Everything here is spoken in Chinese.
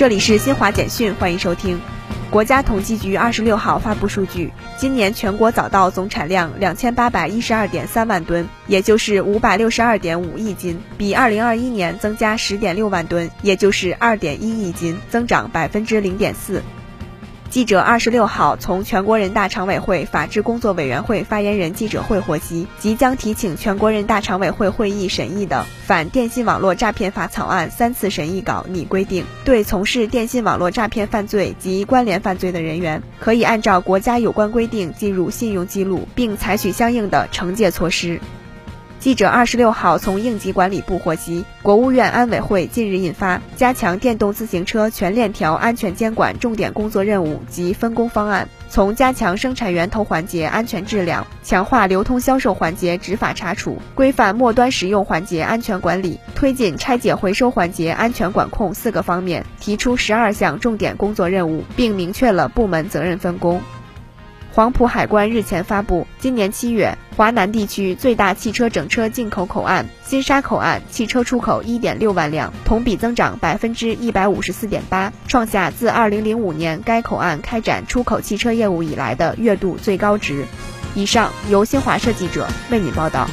这里是新华简讯，欢迎收听。国家统计局二十六号发布数据，今年全国早稻总产量两千八百一十二点三万吨，也就是五百六十二点五亿斤，比二零二一年增加十点六万吨，也就是二点一亿斤，增长百分之零点四。记者二十六号从全国人大常委会法制工作委员会发言人记者会获悉，即将提请全国人大常委会会议审议的《反电信网络诈骗法》草案三次审议稿拟规定，对从事电信网络诈骗犯罪及关联犯罪的人员，可以按照国家有关规定进入信用记录，并采取相应的惩戒措施。记者二十六号从应急管理部获悉，国务院安委会近日印发《加强电动自行车全链条安全监管重点工作任务及分工方案》，从加强生产源头环节安全质量、强化流通销售环节执法查处、规范末端使用环节安全管理、推进拆解回收环节安全管控四个方面提出十二项重点工作任务，并明确了部门责任分工。黄埔海关日前发布，今年七月，华南地区最大汽车整车进口口岸金沙口岸汽车出口一点六万辆，同比增长百分之一百五十四点八，创下自二零零五年该口岸开展出口汽车业务以来的月度最高值。以上由新华社记者为您报道。